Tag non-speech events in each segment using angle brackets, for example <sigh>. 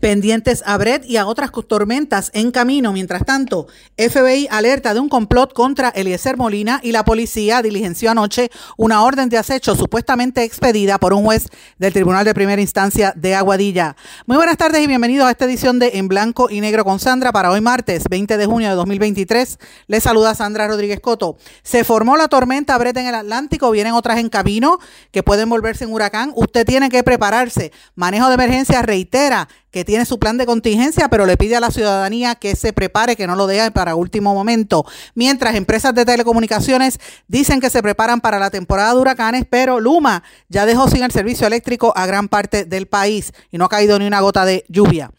Pendientes a Brett y a otras tormentas en camino. Mientras tanto, FBI alerta de un complot contra Eliezer Molina y la policía diligenció anoche una orden de acecho supuestamente expedida por un juez del Tribunal de Primera Instancia de Aguadilla. Muy buenas tardes y bienvenidos a esta edición de En Blanco y Negro con Sandra para hoy martes 20 de junio de 2023. Les saluda Sandra Rodríguez Coto. Se formó la tormenta Brett en el Atlántico, vienen otras en camino que pueden volverse en huracán. Usted tiene que prepararse. Manejo de emergencia reitera que tiene su plan de contingencia, pero le pide a la ciudadanía que se prepare, que no lo deje para último momento. Mientras empresas de telecomunicaciones dicen que se preparan para la temporada de huracanes, pero Luma ya dejó sin el servicio eléctrico a gran parte del país y no ha caído ni una gota de lluvia.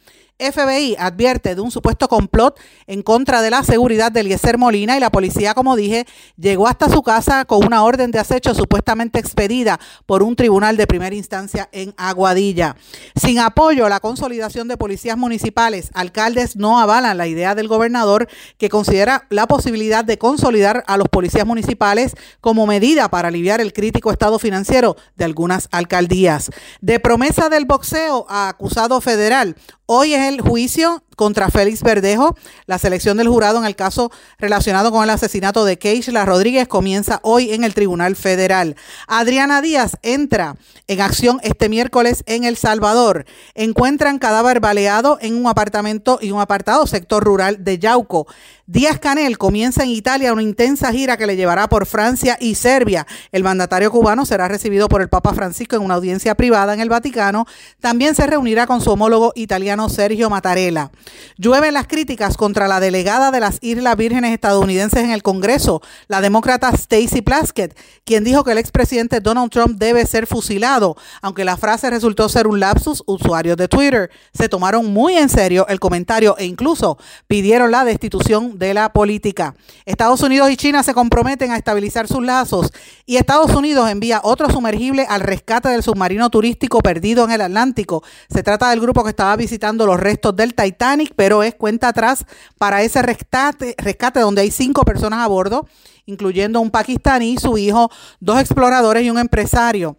FBI advierte de un supuesto complot en contra de la seguridad de Eliezer Molina y la policía, como dije, llegó hasta su casa con una orden de acecho supuestamente expedida por un tribunal de primera instancia en Aguadilla. Sin apoyo a la consolidación de policías municipales, alcaldes no avalan la idea del gobernador que considera la posibilidad de consolidar a los policías municipales como medida para aliviar el crítico estado financiero de algunas alcaldías. De promesa del boxeo a acusado federal, Hoy es el juicio contra Félix Verdejo. La selección del jurado en el caso relacionado con el asesinato de Keishla Rodríguez comienza hoy en el Tribunal Federal. Adriana Díaz entra en acción este miércoles en El Salvador. Encuentran cadáver baleado en un apartamento y un apartado sector rural de Yauco. Díaz Canel comienza en Italia una intensa gira que le llevará por Francia y Serbia. El mandatario cubano será recibido por el Papa Francisco en una audiencia privada en el Vaticano. También se reunirá con su homólogo italiano Sergio Mattarella. Llueven las críticas contra la delegada de las Islas Vírgenes estadounidenses en el Congreso, la demócrata Stacey Plaskett, quien dijo que el expresidente Donald Trump debe ser fusilado. Aunque la frase resultó ser un lapsus, usuarios de Twitter se tomaron muy en serio el comentario e incluso pidieron la destitución de la política. Estados Unidos y China se comprometen a estabilizar sus lazos y Estados Unidos envía otro sumergible al rescate del submarino turístico perdido en el Atlántico. Se trata del grupo que estaba visitando los restos del Titanic, pero es cuenta atrás para ese rescate, rescate donde hay cinco personas a bordo, incluyendo un pakistaní, su hijo, dos exploradores y un empresario.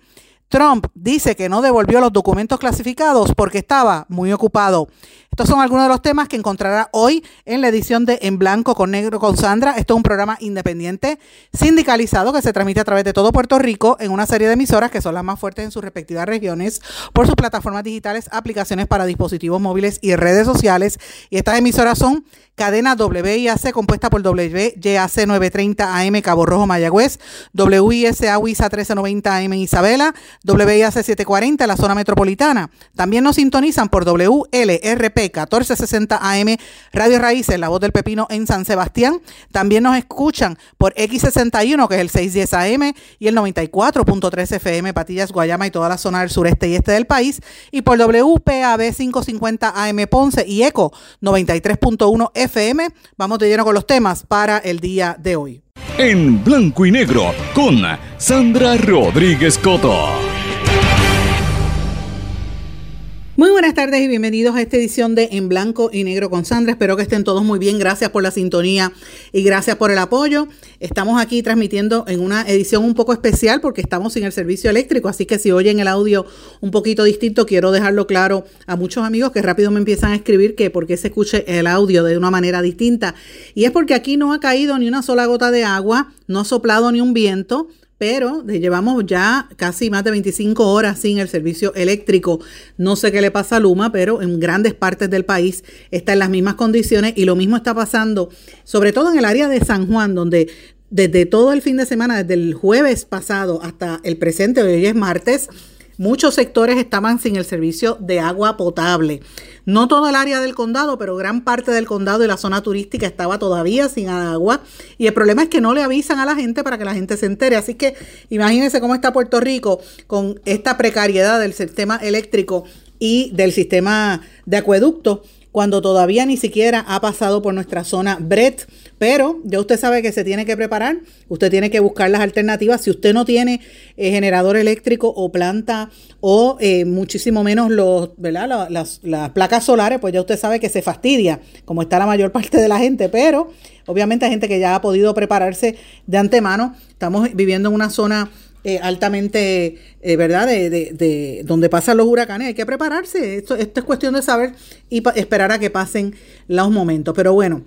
Trump dice que no devolvió los documentos clasificados porque estaba muy ocupado. Estos son algunos de los temas que encontrará hoy en la edición de En Blanco con Negro con Sandra. Esto es un programa independiente, sindicalizado, que se transmite a través de todo Puerto Rico en una serie de emisoras que son las más fuertes en sus respectivas regiones por sus plataformas digitales, aplicaciones para dispositivos móviles y redes sociales. Y estas emisoras son cadena WIAC compuesta por WYAC 930 AM Cabo Rojo Mayagüez, WISA WISA 1390 AM Isabela, WIAC 740 en la zona metropolitana. También nos sintonizan por WLRP 1460 AM Radio Raíces, La Voz del Pepino en San Sebastián. También nos escuchan por X61, que es el 610 AM, y el 94.3 FM, Patillas, Guayama y toda la zona del sureste y este del país. Y por WPAB 550 AM Ponce y ECO 93.1 FM. Vamos de lleno con los temas para el día de hoy. En blanco y negro con Sandra Rodríguez Coto. Muy buenas tardes y bienvenidos a esta edición de En Blanco y Negro con Sandra. Espero que estén todos muy bien. Gracias por la sintonía y gracias por el apoyo. Estamos aquí transmitiendo en una edición un poco especial porque estamos sin el servicio eléctrico, así que si oyen el audio un poquito distinto, quiero dejarlo claro a muchos amigos que rápido me empiezan a escribir que por qué se escuche el audio de una manera distinta. Y es porque aquí no ha caído ni una sola gota de agua, no ha soplado ni un viento pero llevamos ya casi más de 25 horas sin el servicio eléctrico. No sé qué le pasa a Luma, pero en grandes partes del país está en las mismas condiciones y lo mismo está pasando, sobre todo en el área de San Juan, donde desde todo el fin de semana, desde el jueves pasado hasta el presente, hoy es martes, muchos sectores estaban sin el servicio de agua potable. No toda el área del condado, pero gran parte del condado y la zona turística estaba todavía sin agua. Y el problema es que no le avisan a la gente para que la gente se entere. Así que imagínense cómo está Puerto Rico con esta precariedad del sistema eléctrico y del sistema de acueducto cuando todavía ni siquiera ha pasado por nuestra zona Brett. Pero ya usted sabe que se tiene que preparar, usted tiene que buscar las alternativas. Si usted no tiene eh, generador eléctrico o planta o eh, muchísimo menos los, ¿verdad? Las, las placas solares, pues ya usted sabe que se fastidia, como está la mayor <laughs> parte de la gente. Pero obviamente hay gente que ya ha podido prepararse de antemano. Estamos viviendo en una zona eh, altamente, eh, ¿verdad? De, de, de, donde pasan los huracanes. Hay que prepararse. Esto, esto es cuestión de saber y esperar a que pasen los momentos. Pero bueno,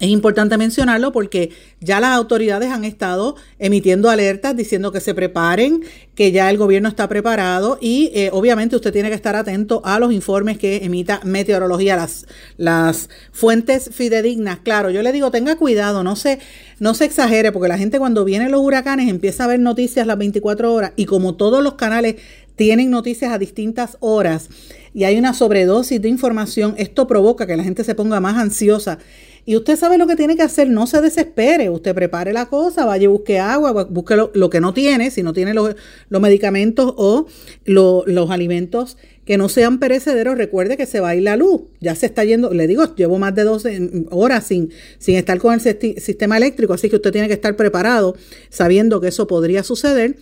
es importante mencionarlo porque ya las autoridades han estado emitiendo alertas diciendo que se preparen, que ya el gobierno está preparado y eh, obviamente usted tiene que estar atento a los informes que emita meteorología, las, las fuentes fidedignas. Claro, yo le digo, tenga cuidado, no se, no se exagere porque la gente cuando vienen los huracanes empieza a ver noticias las 24 horas y como todos los canales tienen noticias a distintas horas y hay una sobredosis de información, esto provoca que la gente se ponga más ansiosa y usted sabe lo que tiene que hacer, no se desespere, usted prepare la cosa, vaya y busque agua, busque lo, que no tiene, si no tiene los, medicamentos o los alimentos que no sean perecederos, recuerde que se va a ir la luz, ya se está yendo, le digo, llevo más de 12 horas sin, sin estar con el sistema eléctrico, así que usted tiene que estar preparado sabiendo que eso podría suceder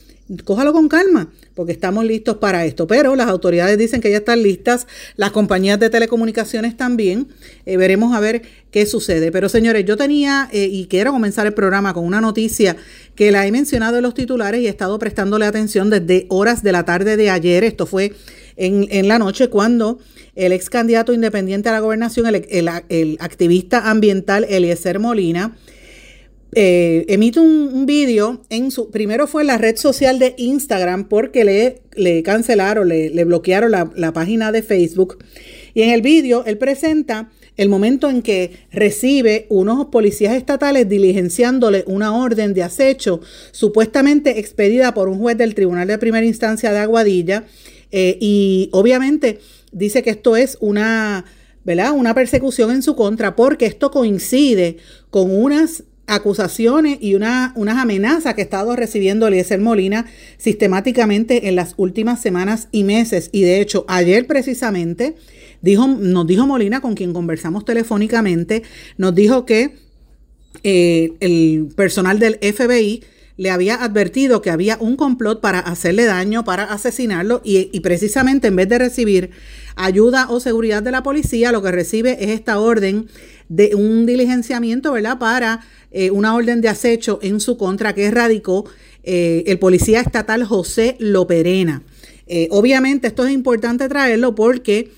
cójalo con calma, porque estamos listos para esto. Pero las autoridades dicen que ya están listas, las compañías de telecomunicaciones también. Eh, veremos a ver qué sucede. Pero señores, yo tenía eh, y quiero comenzar el programa con una noticia que la he mencionado en los titulares y he estado prestándole atención desde horas de la tarde de ayer. Esto fue en, en la noche cuando el ex candidato independiente a la gobernación, el, el activista ambiental Eliezer Molina, eh, emite un, vídeo en su, primero fue en la red social de Instagram porque le, le cancelaron, le, le bloquearon la, la, página de Facebook. Y en el vídeo él presenta el momento en que recibe unos policías estatales diligenciándole una orden de acecho supuestamente expedida por un juez del Tribunal de Primera Instancia de Aguadilla. Eh, y obviamente dice que esto es una, ¿verdad? Una persecución en su contra porque esto coincide con unas acusaciones y una, unas amenazas que ha estado recibiendo Eliezer Molina sistemáticamente en las últimas semanas y meses. Y de hecho, ayer precisamente dijo, nos dijo Molina, con quien conversamos telefónicamente, nos dijo que eh, el personal del FBI le había advertido que había un complot para hacerle daño, para asesinarlo, y, y, precisamente en vez de recibir ayuda o seguridad de la policía, lo que recibe es esta orden de un diligenciamiento, ¿verdad? Para eh, una orden de acecho en su contra que radicó eh, el policía estatal José Loperena. Eh, obviamente esto es importante traerlo porque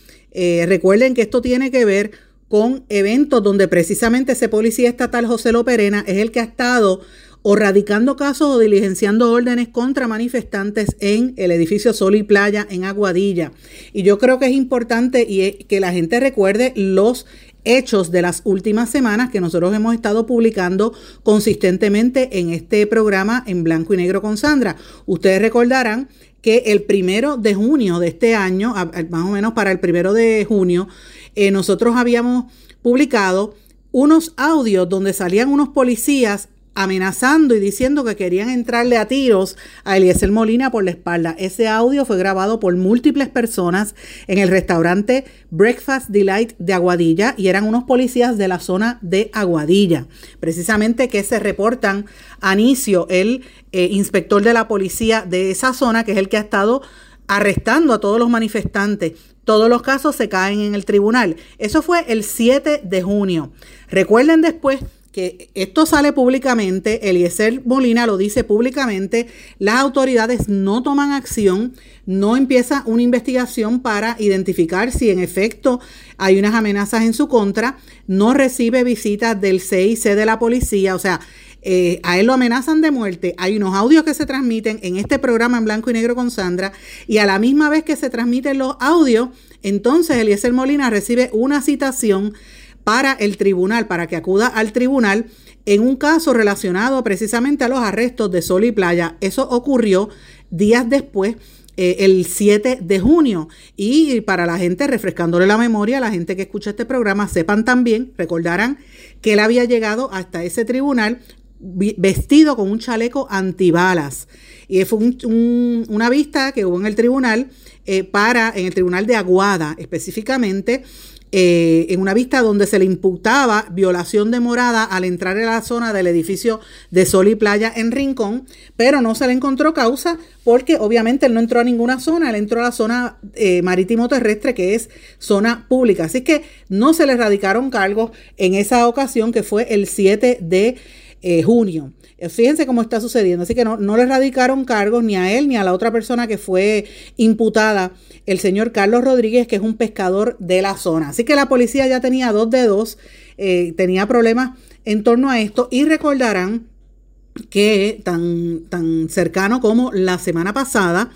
recuerden que esto tiene que ver con eventos donde precisamente ese policía estatal José Loperena es el que ha estado o radicando casos o diligenciando órdenes contra manifestantes en el edificio Sol y Playa en Aguadilla. Y yo creo que es importante y que la gente recuerde los hechos de las últimas semanas que nosotros hemos estado publicando consistentemente en este programa en blanco y negro con Sandra. Ustedes recordarán que el primero de junio de este año, más o menos para el primero de junio, eh, nosotros habíamos publicado unos audios donde salían unos policías amenazando y diciendo que querían entrarle a tiros a Eliezer Molina por la espalda. Ese audio fue grabado por múltiples personas en el restaurante Breakfast Delight de Aguadilla y eran unos policías de la zona de Aguadilla, precisamente que se reportan a el eh, inspector de la policía de esa zona, que es el que ha estado arrestando a todos los manifestantes. Todos los casos se caen en el tribunal. Eso fue el 7 de junio. Recuerden después que esto sale públicamente, Eliezer Molina lo dice públicamente, las autoridades no toman acción, no empieza una investigación para identificar si en efecto hay unas amenazas en su contra, no recibe visitas del CIC de la policía, o sea, eh, a él lo amenazan de muerte. Hay unos audios que se transmiten en este programa en blanco y negro con Sandra y a la misma vez que se transmiten los audios, entonces Eliezer Molina recibe una citación para el tribunal, para que acuda al tribunal en un caso relacionado precisamente a los arrestos de Sol y Playa. Eso ocurrió días después eh, el 7 de junio. Y para la gente, refrescándole la memoria, la gente que escucha este programa, sepan también, recordarán que él había llegado hasta ese tribunal vestido con un chaleco antibalas. Y fue una vista que hubo en el tribunal eh, para, en el tribunal de Aguada específicamente, eh, en una vista donde se le imputaba violación de morada al entrar en la zona del edificio de Sol y Playa en Rincón, pero no se le encontró causa porque obviamente él no entró a ninguna zona, él entró a la zona eh, marítimo terrestre que es zona pública. Así que no se le radicaron cargos en esa ocasión que fue el 7 de eh, junio. Fíjense cómo está sucediendo. Así que no, no le radicaron cargos ni a él ni a la otra persona que fue imputada, el señor Carlos Rodríguez, que es un pescador de la zona. Así que la policía ya tenía dos dedos, eh, tenía problemas en torno a esto y recordarán que tan, tan cercano como la semana pasada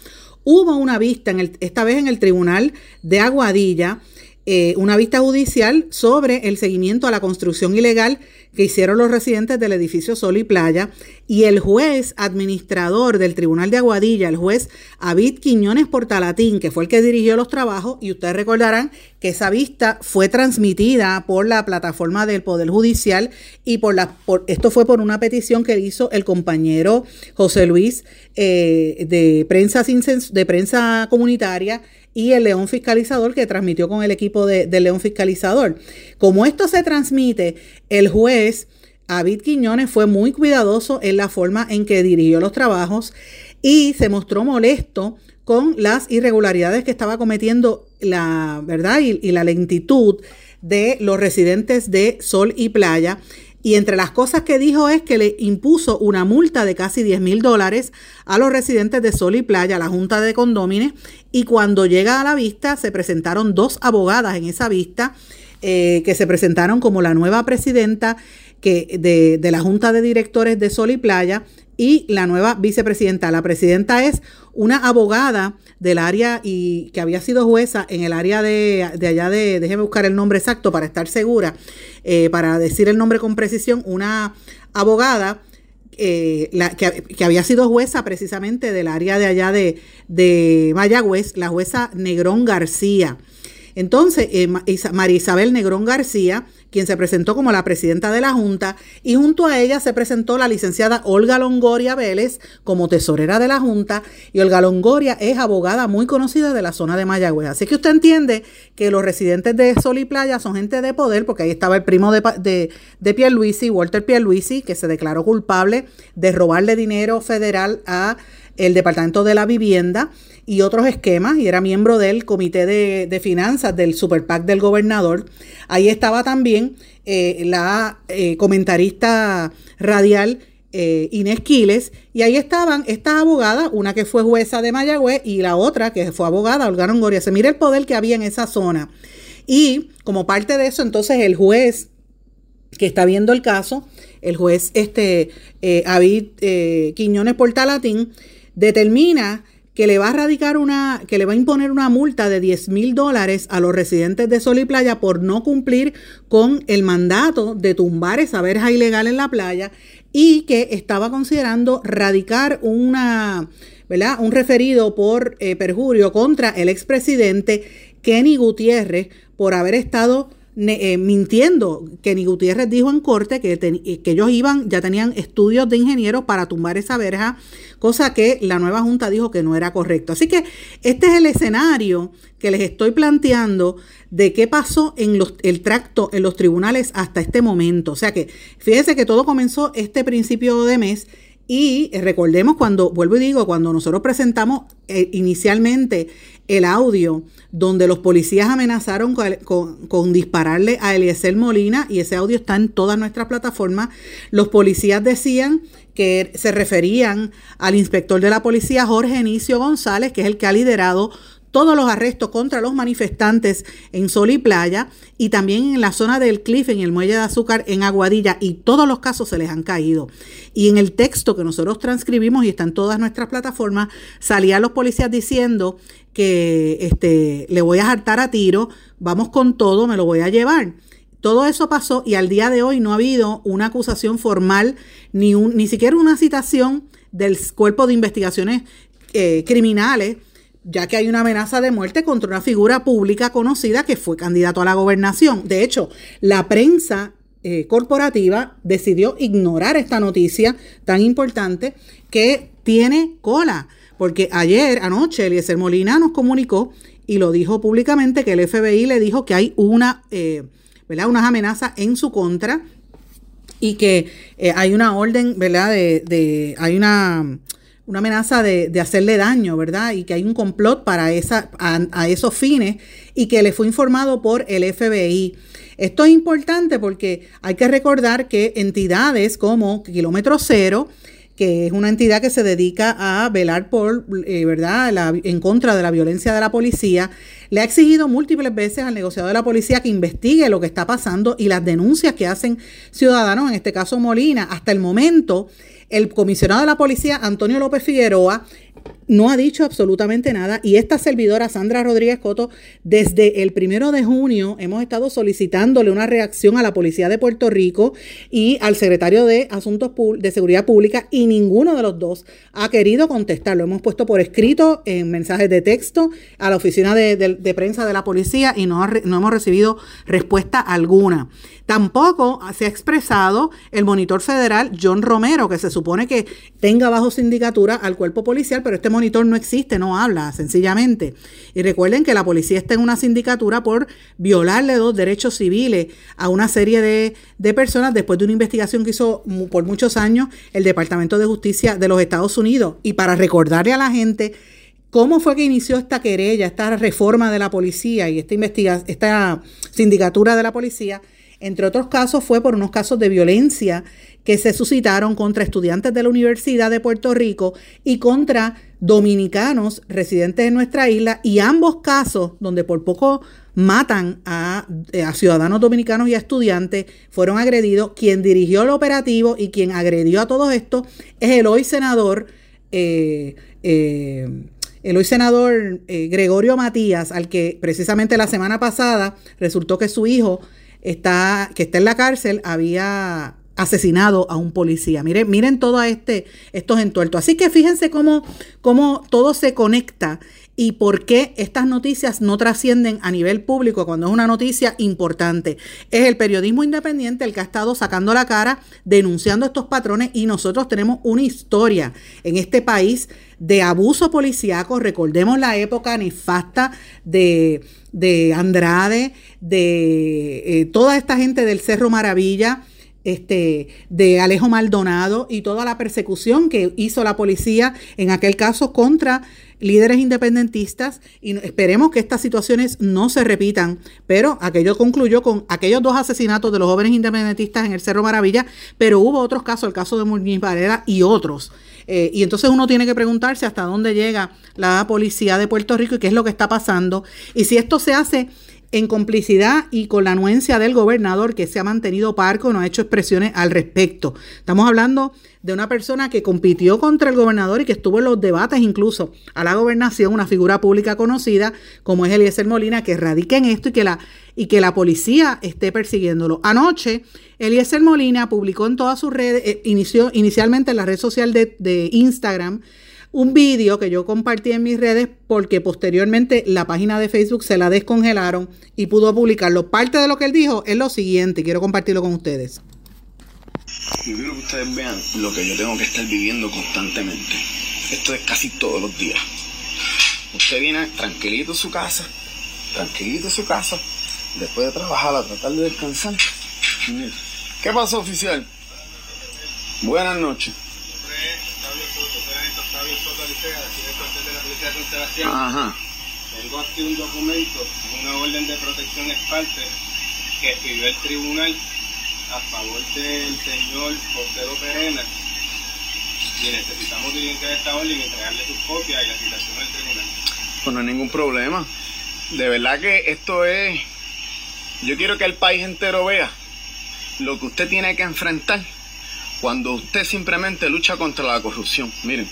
hubo una vista, en el, esta vez en el Tribunal de Aguadilla, eh, una vista judicial sobre el seguimiento a la construcción ilegal que hicieron los residentes del edificio Sol y Playa y el juez administrador del Tribunal de Aguadilla, el juez Avid Quiñones Portalatín, que fue el que dirigió los trabajos, y ustedes recordarán que esa vista fue transmitida por la plataforma del Poder Judicial y por la esto fue por una petición que hizo el compañero José Luis eh, de prensa de prensa comunitaria y el León Fiscalizador que transmitió con el equipo de, del León Fiscalizador. Como esto se transmite, el juez David Quiñones fue muy cuidadoso en la forma en que dirigió los trabajos y se mostró molesto con las irregularidades que estaba cometiendo la verdad y la lentitud de los residentes de Sol y Playa y entre las cosas que dijo es que le impuso una multa de casi 10 mil dólares a los residentes de Sol y Playa, la Junta de Condómines, y cuando llega a la vista se presentaron dos abogadas en esa vista eh, que se presentaron como la nueva presidenta de la Junta de Directores de Sol y Playa y la nueva vicepresidenta. La presidenta es una abogada del área y que había sido jueza en el área de, de allá de, déjeme buscar el nombre exacto para estar segura, eh, para decir el nombre con precisión, una abogada eh, la, que, que, había sido jueza precisamente del área de allá de, de Mayagüez, la jueza Negrón García. Entonces, eh, María Isabel Negrón García quien se presentó como la presidenta de la Junta, y junto a ella se presentó la licenciada Olga Longoria Vélez como tesorera de la Junta, y Olga Longoria es abogada muy conocida de la zona de Mayagüez. Así que usted entiende que los residentes de Sol y Playa son gente de poder, porque ahí estaba el primo de, de, de Pierluisi, Walter Pierluisi, que se declaró culpable de robarle dinero federal a el Departamento de la Vivienda y otros esquemas, y era miembro del Comité de, Finanzas del Super PAC del gobernador. Ahí estaba también eh, la eh, comentarista radial eh, Inés Quiles, y ahí estaban estas abogadas, una que fue jueza de Mayagüez y la otra que fue abogada, Olga Longoria. Se mira el poder que había en esa zona. Y como parte de eso, entonces el juez que está viendo el caso, el juez este, David Quiñones Portalatín, determina que le va a radicar una, que le va a imponer una multa de 10 mil dólares a los residentes de Sol y Playa por no cumplir con el mandato de tumbar esa verja ilegal en la playa y que estaba considerando radicar una, ¿verdad? un referido por eh, perjurio contra el expresidente Kenny Gutiérrez por haber estado eh, mintiendo. Kenny Gutiérrez dijo en corte que, eh, que ellos iban, ya tenían estudios de ingenieros para tumbar esa verja, cosa que la nueva junta dijo que no era correcto. Así que este es el escenario que les estoy planteando de qué pasó en los, el tracto en los tribunales hasta este momento. O sea que fíjese que todo comenzó este principio de mes y recordemos cuando, vuelvo y digo, cuando nosotros presentamos eh, inicialmente el audio donde los policías amenazaron con, dispararle a Eliezer Molina, y ese audio está en todas nuestras plataformas, los policías decían que se referían al inspector de la policía Jorge Enicio González, que es el que ha liderado todos los arrestos contra los manifestantes en Sol y Playa y también en la zona del Cliff, en el muelle de azúcar en Aguadilla y todos los casos se les han caído. Y en el texto que nosotros transcribimos y está en todas nuestras plataformas, salían los policías diciendo que este, le voy a hartar a tiro, vamos con todo, me lo voy a llevar. Todo eso pasó y al día de hoy no ha habido una acusación formal ni, un, ni siquiera una citación del cuerpo de investigaciones eh, criminales ya que hay una amenaza de muerte contra una figura pública conocida que fue candidato a la gobernación. De hecho, la prensa eh, corporativa decidió ignorar esta noticia tan importante que tiene cola, porque ayer, anoche, Eliezer Molina nos comunicó y lo dijo públicamente que el FBI le dijo que hay una, eh, ¿verdad? unas amenazas en su contra y que eh, hay una orden, ¿verdad? De, de hay una, una amenaza de, de, hacerle daño, ¿verdad? Y que hay un complot para esa, a, esos fines y que le fue informado por el FBI. Esto es importante porque hay que recordar que entidades como Kilómetro Cero, que es una entidad que se dedica a velar por, eh, ¿verdad?, en contra de la violencia de la policía, le ha exigido múltiples veces al negociador de la policía que investigue lo que está pasando y las denuncias que hacen ciudadanos, en este caso Molina. Hasta el momento, el comisionado de la policía, Antonio López Figueroa, no ha dicho absolutamente nada y esta servidora Sandra Rodríguez Coto desde el primero de junio hemos estado solicitándole una reacción a la policía de Puerto Rico y al secretario de Asuntos de Seguridad Pública y ninguno de los dos ha querido contestar. Lo hemos puesto por escrito en mensajes de texto a la oficina de, prensa de la policía y no, no hemos recibido respuesta alguna. Tampoco se ha expresado el monitor federal John Romero, que se supone que tenga bajo sindicatura al cuerpo policial, pero este monitor no existe, no habla, sencillamente. Y recuerden que la policía está en una sindicatura por violarle dos derechos civiles a una serie de, de personas después de una investigación que hizo por muchos años el Departamento de Justicia de los Estados Unidos. Y para recordarle a la gente cómo fue que inició esta querella, esta reforma de la policía y esta, esta sindicatura de la policía, entre otros casos, fue por unos casos de violencia que se suscitaron contra estudiantes de la Universidad de Puerto Rico y contra dominicanos residentes en nuestra isla y ambos casos donde por poco matan a, eh, ciudadanos dominicanos y a estudiantes fueron agredidos. Quien dirigió el operativo y quien agredió a todos estos es el hoy senador, eh, eh, el hoy senador Gregorio Matías, al que precisamente la semana pasada resultó que su hijo está, que está en la cárcel había asesinado a un policía. Miren, miren todo este, estos entuertos. Así que fíjense cómo, cómo todo se conecta y por qué estas noticias no trascienden a nivel público cuando es una noticia importante. Es el periodismo independiente el que ha estado sacando la cara, denunciando estos patrones y nosotros tenemos una historia en este país de abuso policíaco. Recordemos la época nefasta de, de Andrade, de eh, toda esta gente del Cerro Maravilla este, de Alejo Maldonado y toda la persecución que hizo la policía en aquel caso contra líderes independentistas y esperemos que estas situaciones no se repitan, pero aquello concluyó con aquellos dos asesinatos de los jóvenes independentistas en el Cerro Maravilla, pero hubo otros casos, el caso de Muñiz Varela y otros. Eh, y entonces uno tiene que preguntarse hasta dónde llega la policía de Puerto Rico y qué es lo que está pasando. Y si esto se hace en complicidad y con la anuencia del gobernador que se ha mantenido parco, no ha hecho expresiones al respecto. Estamos hablando de una persona que compitió contra el gobernador y que estuvo en los debates incluso a la gobernación, una figura pública conocida como es Eliezer Molina, que radica en esto y que la, y que la policía esté persiguiéndolo. Anoche, Eliezer Molina publicó en todas sus redes, eh, inició inicialmente en la red social de, de Instagram, un vídeo que yo compartí en mis redes porque posteriormente la página de Facebook se la descongelaron y pudo publicarlo. Parte de lo que él dijo es lo siguiente, quiero compartirlo con ustedes. Yo quiero que ustedes vean lo que yo tengo que estar viviendo constantemente. Esto es casi todos los días. Usted viene tranquilito a su casa, tranquilito a su casa, después de trabajar a tratar de descansar. ¿Qué pasó, oficial? Buenas noches. Ajá. Tengo aquí un documento, una orden de protección parte que escribió el tribunal a favor del señor José Perena y necesitamos diligencia esta orden y entregarle sus copias y la citación del tribunal. Pues no hay ningún problema. De verdad que esto es... Yo quiero que el país entero vea lo que usted tiene que enfrentar cuando usted simplemente lucha contra la corrupción. Miren,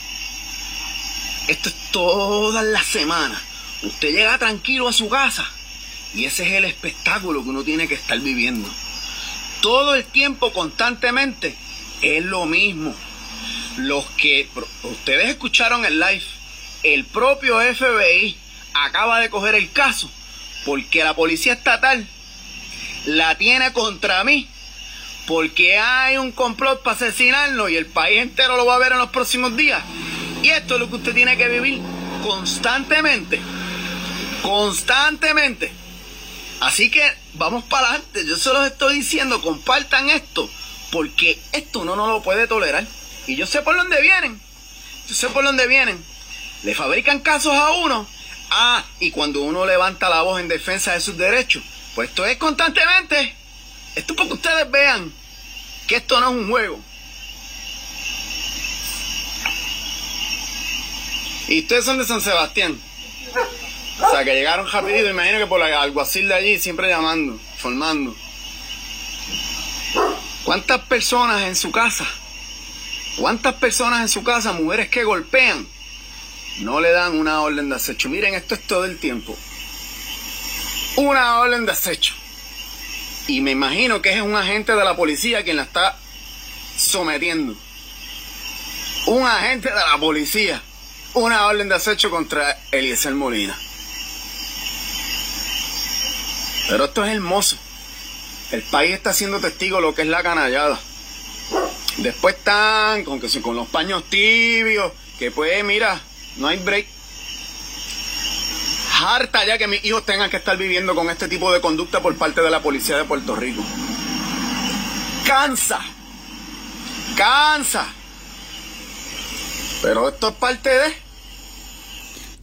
esto es toda la semana. Usted llega tranquilo a su casa y ese es el espectáculo que uno tiene que estar viviendo. Todo el tiempo, constantemente, es lo mismo. Los que ustedes escucharon el live el propio FBI acaba de coger el caso porque la policía estatal la tiene contra mí porque hay un complot para asesinarnos y el país entero lo va a ver en los próximos días. Y esto es lo que usted tiene que vivir constantemente. Constantemente. Así que vamos para adelante. Yo se los estoy diciendo, compartan esto, porque esto uno no lo puede tolerar. Y yo sé por dónde vienen. Yo sé por dónde vienen. Le fabrican casos a uno. Ah, y cuando uno levanta la voz en defensa de sus derechos, pues esto es constantemente. Esto para que ustedes vean que esto no es un juego. Y ustedes son de San Sebastián. O sea, que llegaron rapidito, imagino que por el alguacil de allí, siempre llamando, formando. ¿Cuántas personas en su casa? ¿Cuántas personas en su casa, mujeres que golpean, no le dan una orden de acecho? Miren, esto es todo el tiempo. Una orden de acecho. Y me imagino que es un agente de la policía quien la está sometiendo. Un agente de la policía. Una orden de acecho contra Eliezer Molina. Pero esto es hermoso. El país está siendo testigo de lo que es la canallada. Después están con, que, con los paños tibios, que pues mira, no hay break. Harta ya que mis hijos tengan que estar viviendo con este tipo de conducta por parte de la policía de Puerto Rico. Cansa. Cansa. Pero esto es parte de...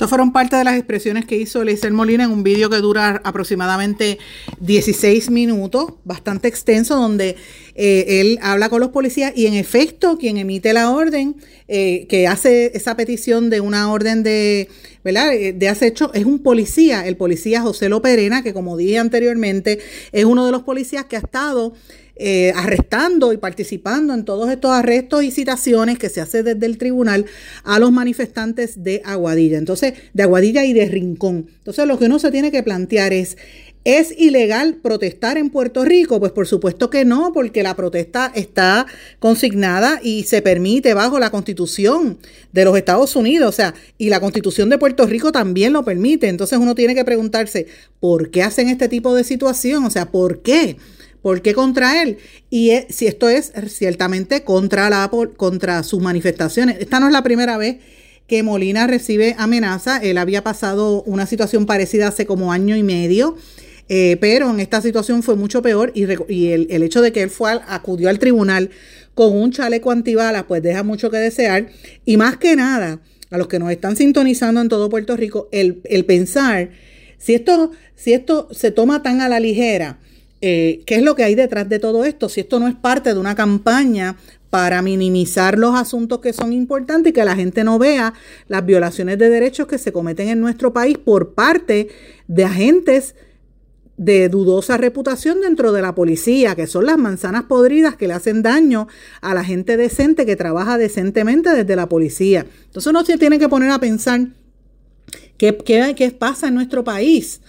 Estas fueron parte de las expresiones que hizo Leiser Molina en un vídeo que dura aproximadamente 16 minutos, bastante extenso, donde eh, él habla con los policías y en efecto quien emite la orden, eh, que hace esa petición de una orden de, ¿verdad? Eh, de acecho, es un policía, el policía José Loperena, que como dije anteriormente, es uno de los policías que ha estado eh, arrestando y participando en todos estos arrestos y citaciones que se hace desde el tribunal a los manifestantes de Aguadilla. Entonces, de Aguadilla y de Rincón. Entonces, lo que uno se tiene que plantear es, ¿Es ilegal protestar en Puerto Rico? Pues por supuesto que no, porque la protesta está consignada y se permite bajo la constitución de los Estados Unidos, o sea, y la constitución de Puerto Rico también lo permite. Entonces uno tiene que preguntarse, ¿por qué hacen este tipo de situación? O sea, ¿por qué? ¿Por qué contra él? Y si esto es ciertamente contra, la, contra sus manifestaciones. Esta no es la primera vez que Molina recibe amenaza. Él había pasado una situación parecida hace como año y medio. Eh, pero en esta situación fue mucho peor y, el, hecho de que él fue acudió al tribunal con un chaleco antibalas, pues deja mucho que desear. Y más que nada, a los que nos están sintonizando en todo Puerto Rico, el, el pensar, si esto, si esto se toma tan a la ligera, eh, qué es lo que hay detrás de todo esto, si esto no es parte de una campaña para minimizar los asuntos que son importantes y que la gente no vea las violaciones de derechos que se cometen en nuestro país por parte de agentes de dudosa reputación dentro de la policía, que son las manzanas podridas que le hacen daño a la gente decente que trabaja decentemente desde la policía. Entonces uno se tiene que poner a pensar qué, pasa en nuestro país,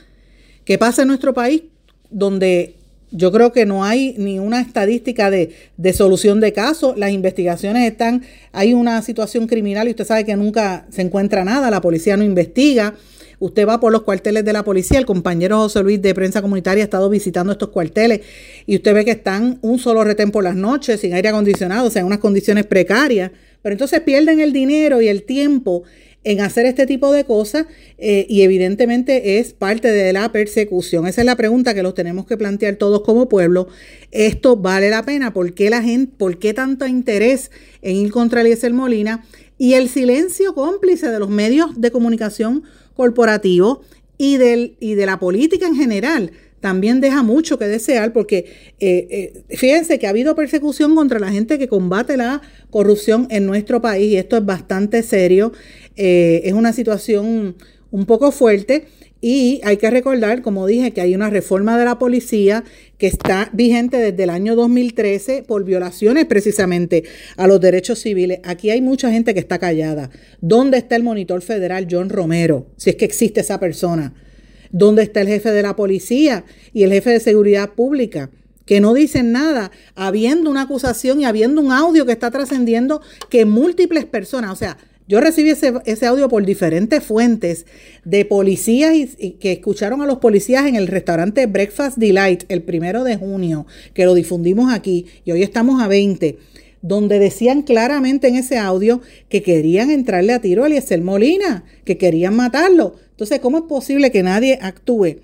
qué pasa en nuestro país donde yo creo que no hay ni una estadística de, solución de casos. Las investigaciones están, hay una situación criminal y usted sabe que nunca se encuentra nada, la policía no investiga. Usted va por los cuarteles de la policía, el compañero José Luis de Prensa Comunitaria ha estado visitando estos cuarteles y usted ve que están un solo retén por las noches, sin aire acondicionado, o sea, en unas condiciones precarias. Pero entonces pierden el dinero y el tiempo en hacer este tipo de cosas eh, y evidentemente es parte de la persecución. Esa es la pregunta que los tenemos que plantear todos como pueblo. ¿Esto vale la pena? ¿Por qué la gente, por qué tanto interés en ir contra Eliezer Molina? Y el silencio cómplice de los medios de comunicación corporativos y, del, y de la política en general también deja mucho que desear porque eh, eh, fíjense que ha habido persecución contra la gente que combate la corrupción en nuestro país y esto es bastante serio, eh, es una situación un poco fuerte y hay que recordar, como dije, que hay una reforma de la policía que está vigente desde el año 2013 por violaciones precisamente a los derechos civiles. Aquí hay mucha gente que está callada. ¿Dónde está el monitor federal John Romero? Si es que existe esa persona. ¿Dónde está el jefe de la policía y el jefe de seguridad pública? que no dicen nada, habiendo una acusación y habiendo un audio que está trascendiendo que múltiples personas, o sea, Yo recibí ese, audio por diferentes fuentes de policías y, que escucharon a los policías en el restaurante Breakfast Delight el primero de junio, que lo difundimos aquí y hoy estamos a 20 donde decían claramente en ese audio que querían entrarle a tiro a Eliezer Molina, que querían matarlo. Entonces, ¿cómo es posible que nadie actúe?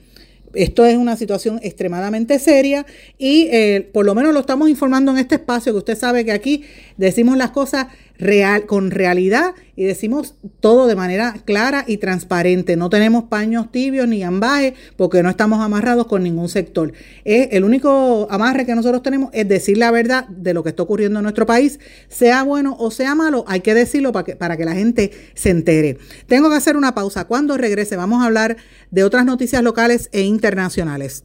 Esto es una situación extremadamente seria y eh, por lo menos lo estamos informando en este espacio, que usted sabe que aquí decimos las cosas real, con realidad y decimos todo de manera clara y transparente. No tenemos paños tibios ni ambajes porque no estamos amarrados con ningún sector. Es, el único amarre que nosotros tenemos es decir la verdad de lo que está ocurriendo en nuestro país, sea bueno o sea malo, hay que decirlo para que, para que la gente se entere. Tengo que hacer una pausa. Cuando regrese vamos a hablar de otras noticias locales e internacionales.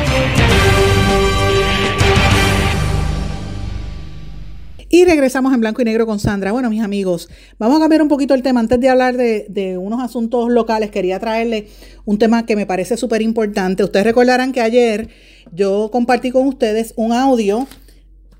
Y regresamos en blanco y negro con Sandra. Bueno, mis amigos, vamos a cambiar un poquito el tema. Antes de hablar de, unos asuntos locales, quería traerle un tema que me parece súper importante. Ustedes recordarán que ayer yo compartí con ustedes un audio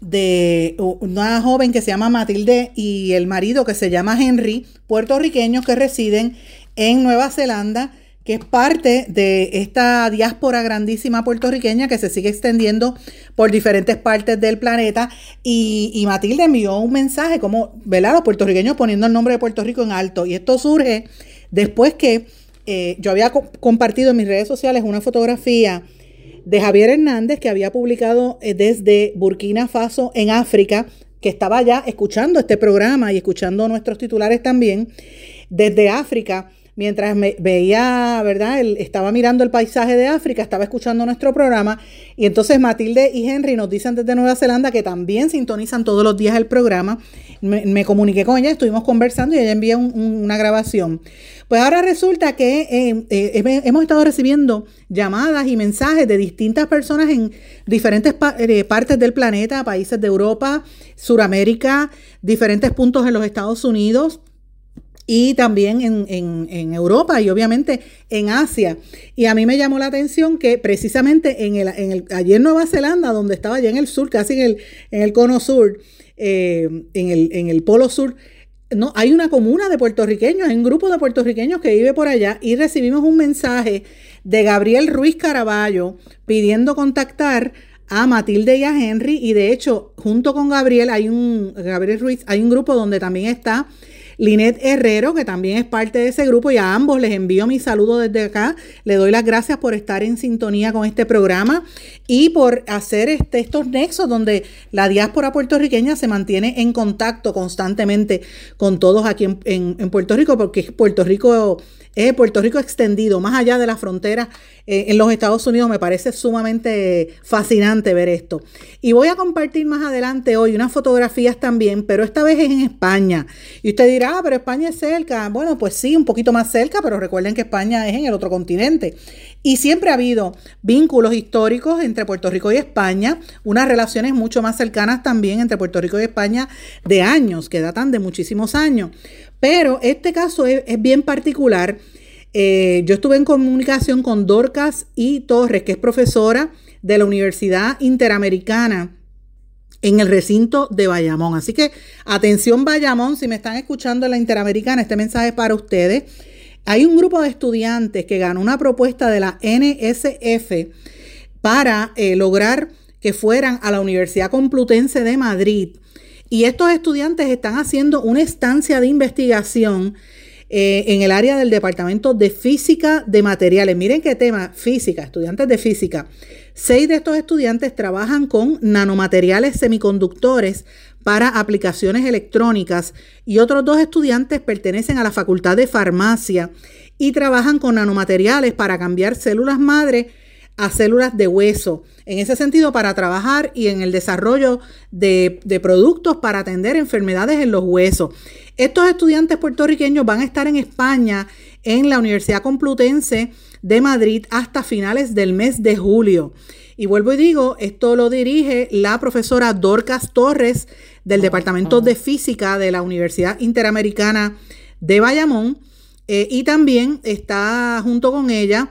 de una joven que se llama Matilde y el marido que se llama Henry, puertorriqueños que residen en Nueva Zelanda es parte de esta diáspora grandísima puertorriqueña que se sigue extendiendo por diferentes partes del planeta. Y, Matilde envió un mensaje como, ¿verdad? Los puertorriqueños poniendo el nombre de Puerto Rico en alto. Y esto surge después que eh, yo había compartido en mis redes sociales una fotografía de Javier Hernández que había publicado eh, desde Burkina Faso en África, que estaba ya escuchando este programa y escuchando nuestros titulares también, desde África mientras me veía, ¿verdad? Él estaba mirando el paisaje de África, estaba escuchando nuestro programa y entonces Matilde y Henry nos dicen desde Nueva Zelanda que también sintonizan todos los días el programa. Me, comuniqué con ella, estuvimos conversando y ella envía una grabación. Pues ahora resulta que eh, eh, hemos estado recibiendo llamadas y mensajes de distintas personas en diferentes eh, partes del planeta, países de Europa, Suramérica, diferentes puntos en los Estados Unidos y también en, Europa y obviamente en Asia. Y a mí me llamó la atención que precisamente en el, en el allí en Nueva Zelanda, donde estaba allá en el sur, casi en el, en el cono sur, eh, en, el, en el polo sur, no, hay una comuna de puertorriqueños, hay un grupo de puertorriqueños que vive por allá y recibimos un mensaje de Gabriel Ruiz Caraballo pidiendo contactar a Matilde y a Henry y de hecho junto con Gabriel hay un Gabriel Ruiz hay un grupo donde también está Linet Herrero, que también es parte de ese grupo, y a ambos les envío mi saludo desde acá. Le doy las gracias por estar en sintonía con este programa y por hacer este, estos nexos donde la diáspora puertorriqueña se mantiene en contacto constantemente con todos aquí en, en Puerto Rico, porque Puerto Rico es Puerto Rico extendido, más allá de la frontera eh, en los Estados Unidos. Me parece sumamente fascinante ver esto. Y voy a compartir más adelante hoy unas fotografías también, pero esta vez es en España. Y usted dirá, ah, pero España es cerca. Bueno, pues sí, un poquito más cerca, pero recuerden que España es en el otro continente. Y siempre ha habido vínculos históricos entre Puerto Rico y España, unas relaciones mucho más cercanas también entre Puerto Rico y España de años, que datan de muchísimos años. Pero este caso es, bien particular. Eh, yo estuve en comunicación con Dorcas y Torres, que es profesora de la Universidad Interamericana en el recinto de Bayamón. Así que atención Bayamón, si me están escuchando en la Interamericana, este mensaje es para ustedes. Hay un grupo de estudiantes que ganó una propuesta de la NSF para eh, lograr que fueran a la Universidad Complutense de Madrid y estos estudiantes están haciendo una estancia de investigación eh, en el área del Departamento de Física de Materiales. Miren qué tema, física, estudiantes de física. Seis de estos estudiantes trabajan con nanomateriales semiconductores para aplicaciones electrónicas y otros dos estudiantes pertenecen a la Facultad de Farmacia y trabajan con nanomateriales para cambiar células madre a células de hueso. En ese sentido, para trabajar y en el desarrollo de, productos para atender enfermedades en los huesos. Estos estudiantes puertorriqueños van a estar en España en la Universidad Complutense de Madrid hasta finales del mes de julio. Y vuelvo y digo, esto lo dirige la profesora Dorcas Torres del Departamento de Física de la Universidad Interamericana de Bayamón. Eh, y también está junto con ella,